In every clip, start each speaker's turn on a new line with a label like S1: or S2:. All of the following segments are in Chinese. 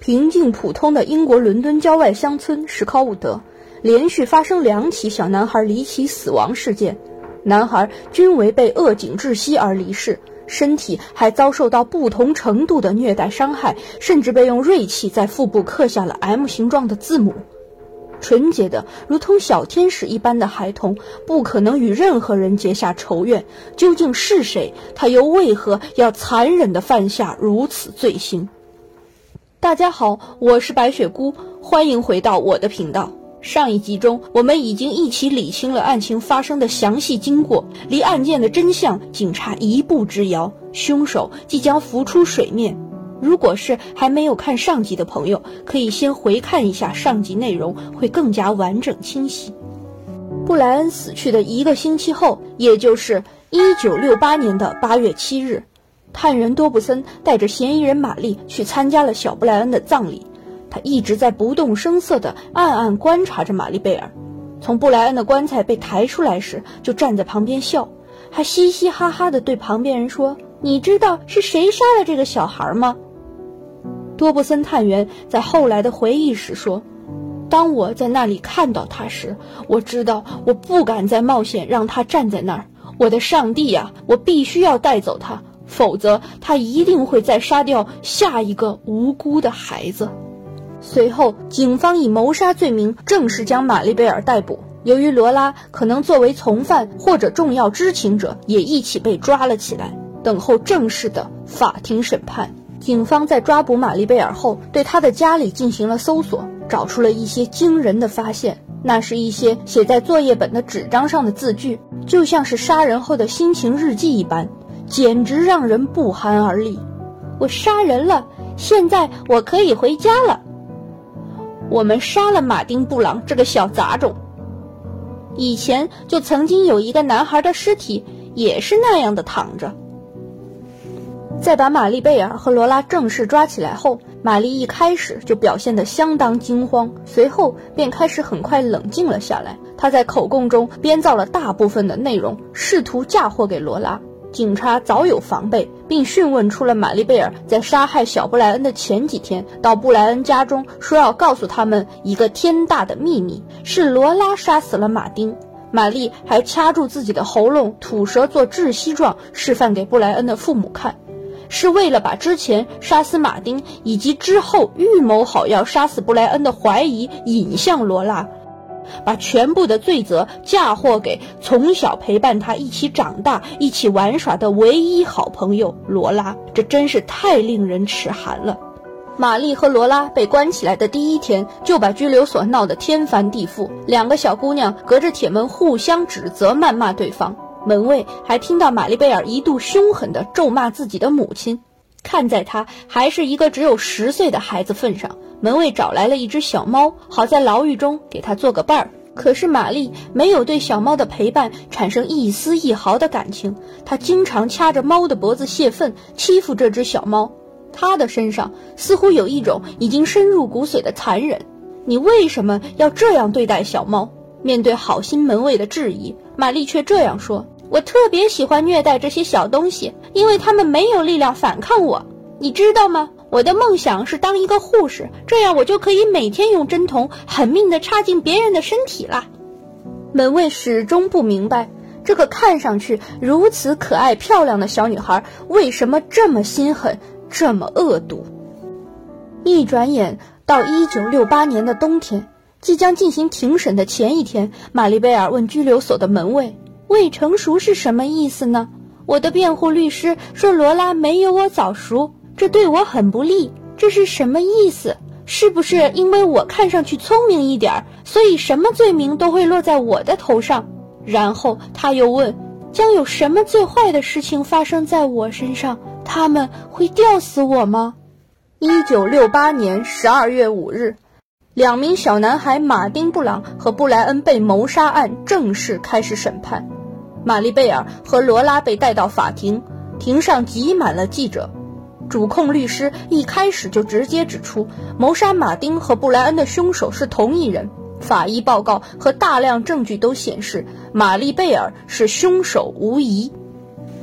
S1: 平静普通的英国伦敦郊外乡村史考伍德，连续发生两起小男孩离奇死亡事件，男孩均为被扼颈窒息而离世，身体还遭受到不同程度的虐待伤害，甚至被用锐器在腹部刻下了 M 形状的字母。纯洁的如同小天使一般的孩童，不可能与任何人结下仇怨。究竟是谁？他又为何要残忍地犯下如此罪行？大家好，我是白雪姑，欢迎回到我的频道。上一集中，我们已经一起理清了案情发生的详细经过，离案件的真相仅差一步之遥，凶手即将浮出水面。如果是还没有看上集的朋友，可以先回看一下上集内容，会更加完整清晰。布莱恩死去的一个星期后，也就是一九六八年的八月七日。探员多布森带着嫌疑人玛丽去参加了小布莱恩的葬礼。他一直在不动声色地暗暗观察着玛丽贝尔。从布莱恩的棺材被抬出来时，就站在旁边笑，还嘻嘻哈哈地对旁边人说：“你知道是谁杀了这个小孩吗？”多布森探员在后来的回忆时说：“当我在那里看到他时，我知道我不敢再冒险让他站在那儿。我的上帝呀，我必须要带走他。”否则，他一定会再杀掉下一个无辜的孩子。随后，警方以谋杀罪名正式将玛丽贝尔逮捕。由于罗拉可能作为从犯或者重要知情者，也一起被抓了起来，等候正式的法庭审判。警方在抓捕玛丽贝尔后，对她的家里进行了搜索，找出了一些惊人的发现。那是一些写在作业本的纸张上的字句，就像是杀人后的心情日记一般。简直让人不寒而栗！我杀人了，现在我可以回家了。我们杀了马丁·布朗这个小杂种。以前就曾经有一个男孩的尸体也是那样的躺着。在把玛丽贝尔和罗拉正式抓起来后，玛丽一开始就表现得相当惊慌，随后便开始很快冷静了下来。她在口供中编造了大部分的内容，试图嫁祸给罗拉。警察早有防备，并讯问出了玛丽贝尔在杀害小布莱恩的前几天到布莱恩家中，说要告诉他们一个天大的秘密：是罗拉杀死了马丁。玛丽还掐住自己的喉咙，吐舌做窒息状，示范给布莱恩的父母看，是为了把之前杀死马丁以及之后预谋好要杀死布莱恩的怀疑引向罗拉。把全部的罪责嫁祸给从小陪伴他一起长大、一起玩耍的唯一好朋友罗拉，这真是太令人齿寒了。玛丽和罗拉被关起来的第一天，就把拘留所闹得天翻地覆，两个小姑娘隔着铁门互相指责、谩骂对方。门卫还听到玛丽贝尔一度凶狠地咒骂自己的母亲。看在她还是一个只有十岁的孩子份上。门卫找来了一只小猫，好在牢狱中给他做个伴儿。可是玛丽没有对小猫的陪伴产生一丝一毫的感情，她经常掐着猫的脖子泄愤，欺负这只小猫。她的身上似乎有一种已经深入骨髓的残忍。你为什么要这样对待小猫？面对好心门卫的质疑，玛丽却这样说：“我特别喜欢虐待这些小东西，因为它们没有力量反抗我。你知道吗？”我的梦想是当一个护士，这样我就可以每天用针筒狠命地插进别人的身体了。门卫始终不明白，这个看上去如此可爱漂亮的小女孩为什么这么心狠，这么恶毒。一转眼到一九六八年的冬天，即将进行庭审的前一天，玛丽贝尔问拘留所的门卫：“未成熟是什么意思呢？”我的辩护律师说：“罗拉没有我早熟。”这对我很不利，这是什么意思？是不是因为我看上去聪明一点儿，所以什么罪名都会落在我的头上？然后他又问：将有什么最坏的事情发生在我身上？他们会吊死我吗？一九六八年十二月五日，两名小男孩马丁·布朗和布莱恩被谋杀案正式开始审判。玛丽贝尔和罗拉被带到法庭，庭上挤满了记者。主控律师一开始就直接指出，谋杀马丁和布莱恩的凶手是同一人。法医报告和大量证据都显示，玛丽贝尔是凶手无疑。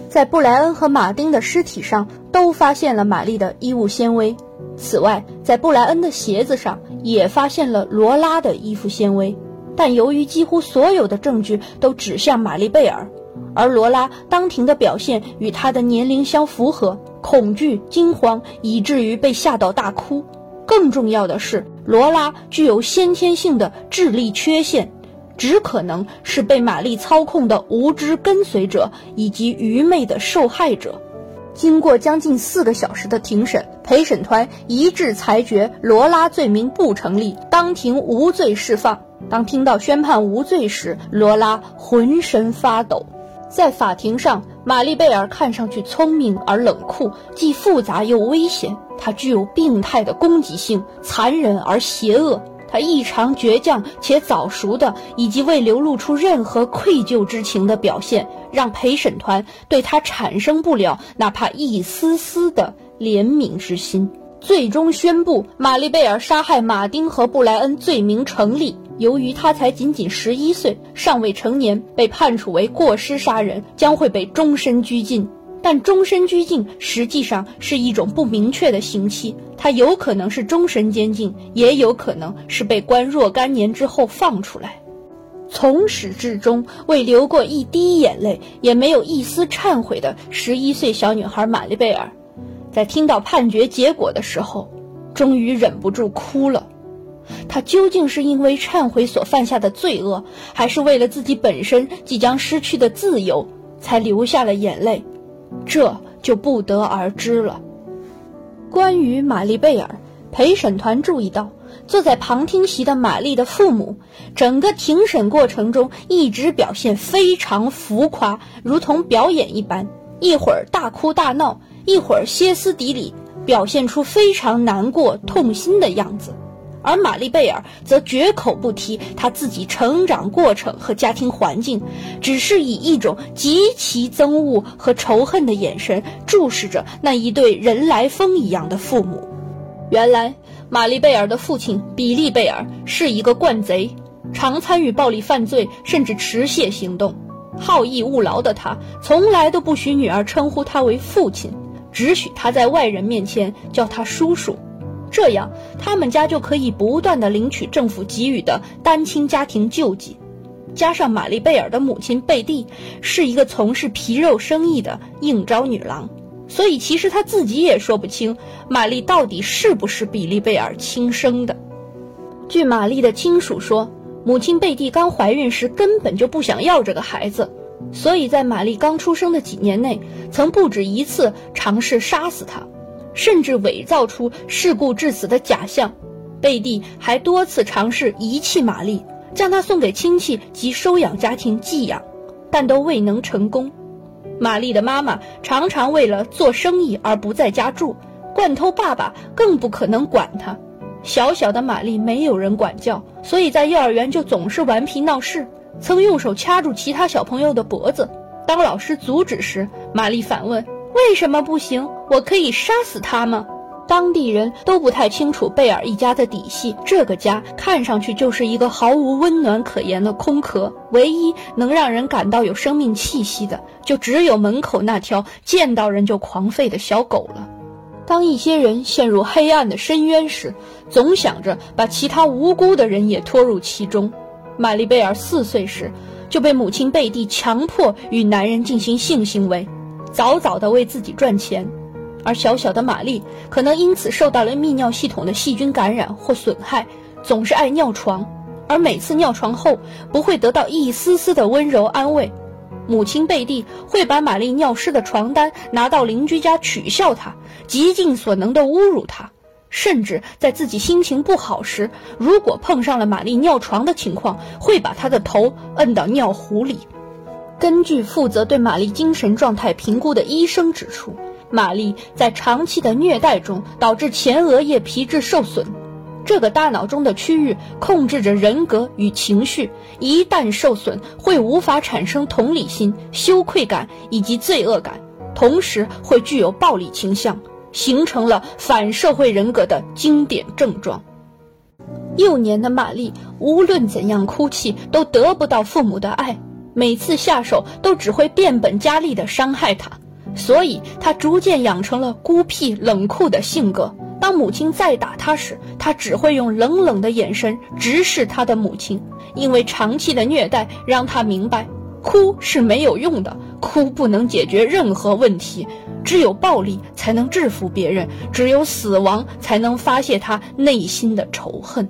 S1: 在布莱恩和马丁的尸体上都发现了玛丽的衣物纤维，此外，在布莱恩的鞋子上也发现了罗拉的衣服纤维，但由于几乎所有的证据都指向玛丽贝尔，而罗拉当庭的表现与她的年龄相符合，恐惧、惊慌，以至于被吓到大哭。更重要的是，罗拉具有先天性的智力缺陷，只可能是被玛丽操控的无知跟随者以及愚昧的受害者。经过将近四个小时的庭审，陪审团一致裁决罗拉罪名不成立，当庭无罪释放。当听到宣判无罪时，罗拉浑身发抖。在法庭上，玛丽贝尔看上去聪明而冷酷，既复杂又危险。她具有病态的攻击性，残忍而邪恶。她异常倔强且早熟的，以及未流露出任何愧疚之情的表现，让陪审团对她产生不了哪怕一丝丝的怜悯之心。最终宣布，玛丽贝尔杀害马丁和布莱恩罪名成立。由于他才仅仅十一岁，尚未成年，被判处为过失杀人，将会被终身拘禁。但终身拘禁实际上是一种不明确的刑期，它有可能是终身监禁，也有可能是被关若干年之后放出来。从始至终未流过一滴眼泪，也没有一丝忏悔的十一岁小女孩玛丽贝尔，在听到判决结果的时候，终于忍不住哭了。他究竟是因为忏悔所犯下的罪恶，还是为了自己本身即将失去的自由，才流下了眼泪？这就不得而知了。关于玛丽贝尔，陪审团注意到，坐在旁听席的玛丽的父母，整个庭审过程中一直表现非常浮夸，如同表演一般，一会儿大哭大闹，一会儿歇斯底里，表现出非常难过、痛心的样子。而玛丽贝尔则绝口不提她自己成长过程和家庭环境，只是以一种极其憎恶和仇恨的眼神注视着那一对人来疯一样的父母。原来，玛丽贝尔的父亲比利贝尔是一个惯贼，常参与暴力犯罪，甚至持械行动。好逸恶劳的他，从来都不许女儿称呼他为父亲，只许他在外人面前叫他叔叔。这样，他们家就可以不断的领取政府给予的单亲家庭救济。加上玛丽贝尔的母亲贝蒂是一个从事皮肉生意的应招女郎，所以其实他自己也说不清玛丽到底是不是比利贝尔亲生的。据玛丽的亲属说，母亲贝蒂刚怀孕时根本就不想要这个孩子，所以在玛丽刚出生的几年内，曾不止一次尝试杀死她。甚至伪造出事故致死的假象，贝蒂还多次尝试遗弃玛丽，将她送给亲戚及收养家庭寄养，但都未能成功。玛丽的妈妈常常为了做生意而不在家住，惯偷爸爸更不可能管她。小小的玛丽没有人管教，所以在幼儿园就总是顽皮闹事，曾用手掐住其他小朋友的脖子。当老师阻止时，玛丽反问。为什么不行？我可以杀死他吗？当地人都不太清楚贝尔一家的底细。这个家看上去就是一个毫无温暖可言的空壳，唯一能让人感到有生命气息的，就只有门口那条见到人就狂吠的小狗了。当一些人陷入黑暗的深渊时，总想着把其他无辜的人也拖入其中。玛丽贝尔四岁时就被母亲贝蒂强迫与男人进行性行为。早早的为自己赚钱，而小小的玛丽可能因此受到了泌尿系统的细菌感染或损害，总是爱尿床，而每次尿床后不会得到一丝丝的温柔安慰。母亲贝蒂会把玛丽尿湿的床单拿到邻居家取笑她，极尽所能的侮辱她，甚至在自己心情不好时，如果碰上了玛丽尿床的情况，会把她的头摁到尿壶里。根据负责对玛丽精神状态评估的医生指出，玛丽在长期的虐待中导致前额叶皮质受损，这个大脑中的区域控制着人格与情绪，一旦受损，会无法产生同理心、羞愧感以及罪恶感，同时会具有暴力倾向，形成了反社会人格的经典症状。幼年的玛丽无论怎样哭泣，都得不到父母的爱。每次下手都只会变本加厉地伤害他，所以她逐渐养成了孤僻冷酷的性格，当母亲再打他时，他只会用冷冷的眼神直视他的母亲，因为长期的虐待让她明白，哭是没有用的，哭不能解决任何问题，只有暴力才能制服别人，只有死亡才能发泄他内心的仇恨。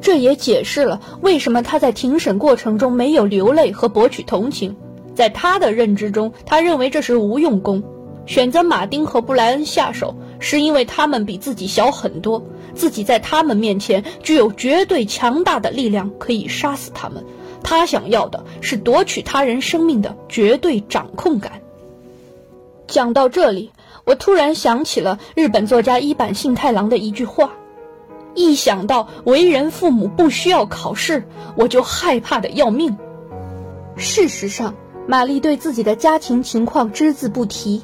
S1: 这也解释了为什么他在庭审过程中没有流泪和博取同情，在他的认知中，他认为这是无用功。选择马丁和布莱恩下手，是因为他们比自己小很多，自己在他们面前具有绝对强大的力量，可以杀死他们。他想要的是夺取他人生命的绝对掌控感。讲到这里，我突然想起了日本作家一坂幸太郎的一句话：“一想到为人父母不需要考试，我就害怕的要命。”事实上，玛丽对自己的家庭情况只字不提。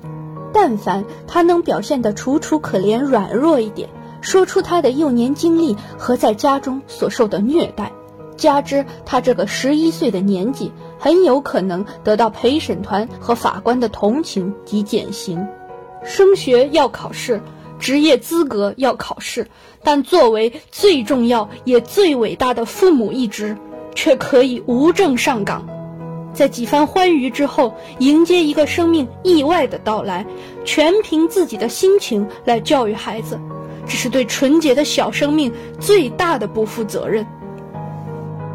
S1: 但凡他能表现得楚楚可怜、软弱一点，说出他的幼年经历和在家中所受的虐待，加之他这个十一岁的年纪，很有可能得到陪审团和法官的同情及减刑。升学要考试，职业资格要考试，但作为最重要也最伟大的父母一职，却可以无证上岗。在几番欢愉之后，迎接一个生命意外的到来，全凭自己的心情来教育孩子，这是对纯洁的小生命最大的不负责任。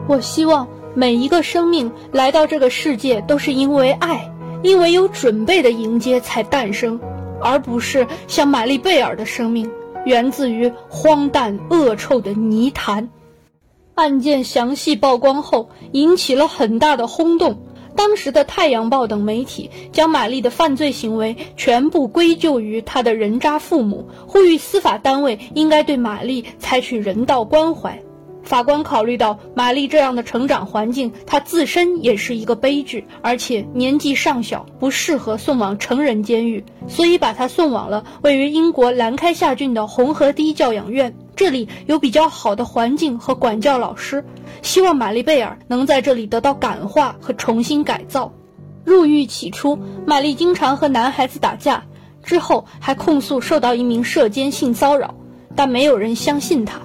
S1: 我希望每一个生命来到这个世界都是因为爱，因为有准备的迎接才诞生，而不是像玛丽贝尔的生命源自于荒诞恶臭的泥潭。案件详细曝光后，引起了很大的轰动。当时的《太阳报》等媒体将玛丽的犯罪行为全部归咎于她的人渣父母，呼吁司法单位应该对玛丽采取人道关怀。法官考虑到玛丽这样的成长环境，她自身也是一个悲剧，而且年纪尚小，不适合送往成人监狱，所以把她送往了位于英国兰开夏郡的红河堤教养院。这里有比较好的环境和管教老师，希望玛丽贝尔能在这里得到感化和重新改造。入狱起初，玛丽经常和男孩子打架，之后还控诉受到一名涉监性骚扰，但没有人相信她。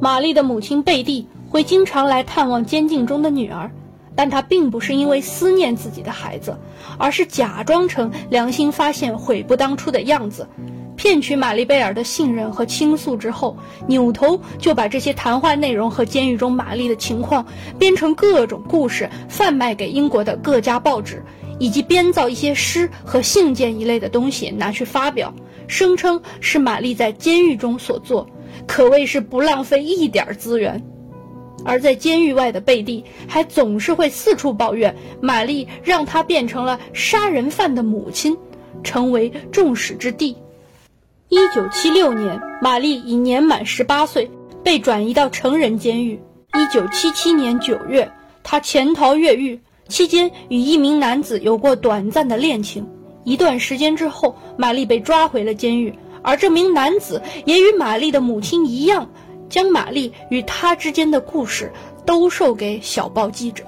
S1: 玛丽的母亲贝蒂会经常来探望监禁中的女儿，但她并不是因为思念自己的孩子，而是假装成良心发现、悔不当初的样子。骗取玛丽贝尔的信任和倾诉之后，扭头就把这些谈话内容和监狱中玛丽的情况编成各种故事，贩卖给英国的各家报纸，以及编造一些诗和信件一类的东西拿去发表，声称是玛丽在监狱中所做，可谓是不浪费一点资源。而在监狱外的贝蒂还总是会四处抱怨玛丽让她变成了杀人犯的母亲，成为众矢之的。一九七六年，玛丽已年满十八岁，被转移到成人监狱。一九七七年九月，她潜逃越狱，期间与一名男子有过短暂的恋情。一段时间之后，玛丽被抓回了监狱，而这名男子也与玛丽的母亲一样，将玛丽与他之间的故事兜售给小报记者。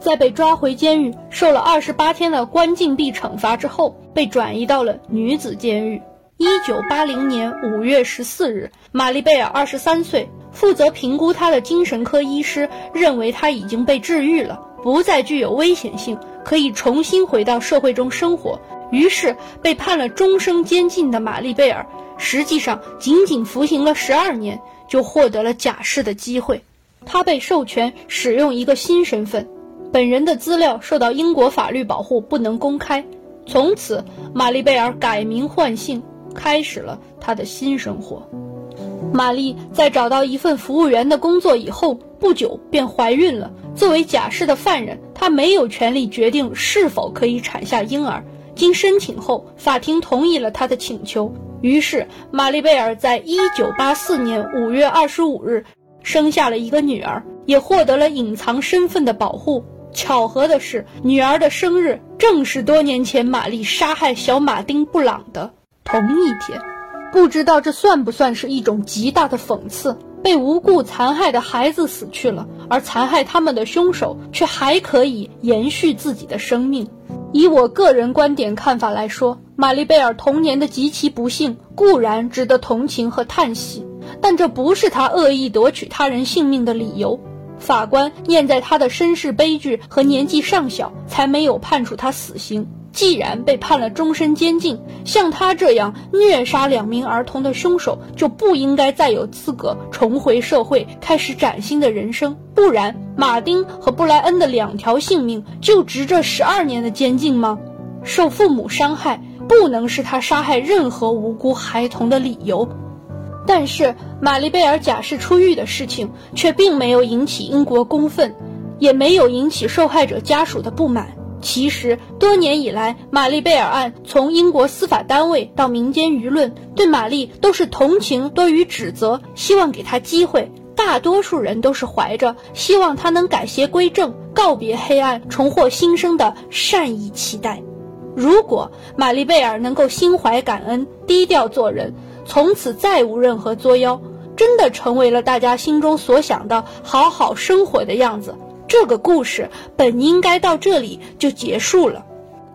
S1: 在被抓回监狱，受了二十八天的关禁闭惩罚之后，被转移到了女子监狱。一九八零年五月十四日，玛丽贝尔二十三岁，负责评估她的精神科医师认为她已经被治愈了，不再具有危险性，可以重新回到社会中生活。于是，被判了终生监禁的玛丽贝尔，实际上仅仅服刑了十二年，就获得了假释的机会。她被授权使用一个新身份，本人的资料受到英国法律保护，不能公开。从此，玛丽贝尔改名换姓。开始了她的新生活。玛丽在找到一份服务员的工作以后，不久便怀孕了。作为假释的犯人，她没有权利决定是否可以产下婴儿。经申请后，法庭同意了他的请求。于是，玛丽贝尔在一九八四年五月二十五日生下了一个女儿，也获得了隐藏身份的保护。巧合的是，女儿的生日正是多年前玛丽杀害小马丁·布朗的。同一天，不知道这算不算是一种极大的讽刺？被无故残害的孩子死去了，而残害他们的凶手却还可以延续自己的生命。以我个人观点看法来说，玛丽贝尔童年的极其不幸固然值得同情和叹息，但这不是他恶意夺取他人性命的理由。法官念在他的身世悲剧和年纪尚小，才没有判处他死刑。既然被判了终身监禁，像他这样虐杀两名儿童的凶手就不应该再有资格重回社会，开始崭新的人生。不然，马丁和布莱恩的两条性命就值这十二年的监禁吗？受父母伤害不能是他杀害任何无辜孩童的理由。但是，玛丽贝尔假释出狱的事情却并没有引起英国公愤，也没有引起受害者家属的不满。其实，多年以来，玛丽贝尔案从英国司法单位到民间舆论，对玛丽都是同情多于指责，希望给她机会。大多数人都是怀着希望她能改邪归正、告别黑暗、重获新生的善意期待。如果玛丽贝尔能够心怀感恩、低调做人，从此再无任何作妖，真的成为了大家心中所想的好好生活的样子。这个故事本应该到这里就结束了，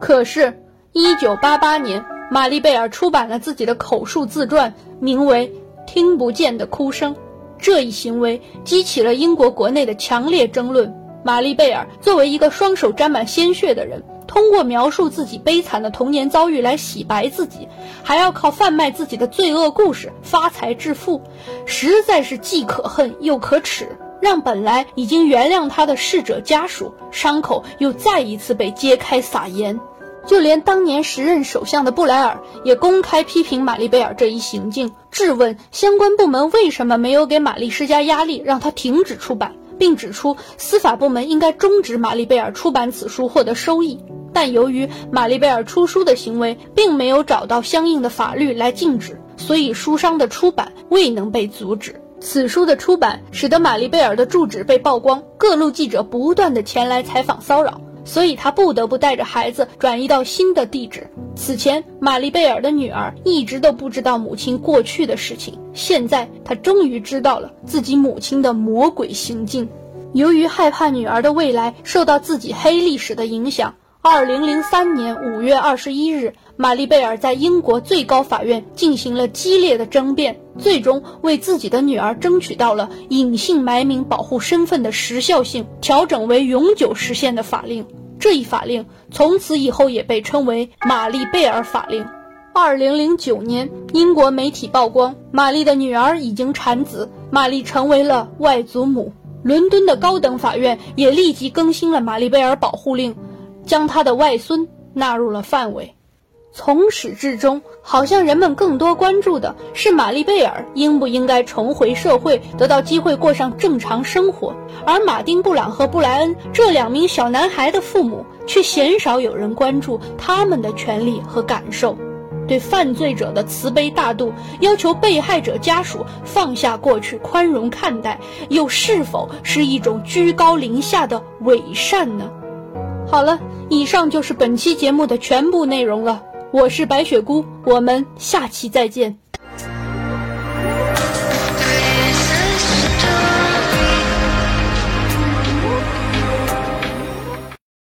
S1: 可是，一九八八年，玛丽贝尔出版了自己的口述自传，名为《听不见的哭声》。这一行为激起了英国国内的强烈争论。玛丽贝尔作为一个双手沾满鲜血的人，通过描述自己悲惨的童年遭遇来洗白自己，还要靠贩卖自己的罪恶故事发财致富，实在是既可恨又可耻。让本来已经原谅他的逝者家属伤口又再一次被揭开撒盐，就连当年时任首相的布莱尔也公开批评玛丽贝尔这一行径，质问相关部门为什么没有给玛丽施加压力，让她停止出版，并指出司法部门应该终止玛丽贝尔出版此书获得收益。但由于玛丽贝尔出书的行为并没有找到相应的法律来禁止，所以书商的出版未能被阻止。此书的出版使得玛丽贝尔的住址被曝光，各路记者不断的前来采访骚扰，所以她不得不带着孩子转移到新的地址。此前，玛丽贝尔的女儿一直都不知道母亲过去的事情，现在她终于知道了自己母亲的魔鬼行径。由于害怕女儿的未来受到自己黑历史的影响。二零零三年五月二十一日，玛丽贝尔在英国最高法院进行了激烈的争辩，最终为自己的女儿争取到了隐姓埋名保护身份的时效性调整为永久实现的法令。这一法令从此以后也被称为玛丽贝尔法令。二零零九年，英国媒体曝光玛丽的女儿已经产子，玛丽成为了外祖母。伦敦的高等法院也立即更新了玛丽贝尔保护令。将他的外孙纳入了范围。从始至终，好像人们更多关注的是玛丽贝尔应不应该重回社会，得到机会过上正常生活。而马丁·布朗和布莱恩这两名小男孩的父母，却鲜少有人关注他们的权利和感受。对犯罪者的慈悲大度，要求被害者家属放下过去，宽容看待，又是否是一种居高临下的伪善呢？好了，以上就是本期节目的全部内容了。我是白雪姑，我们下期再见。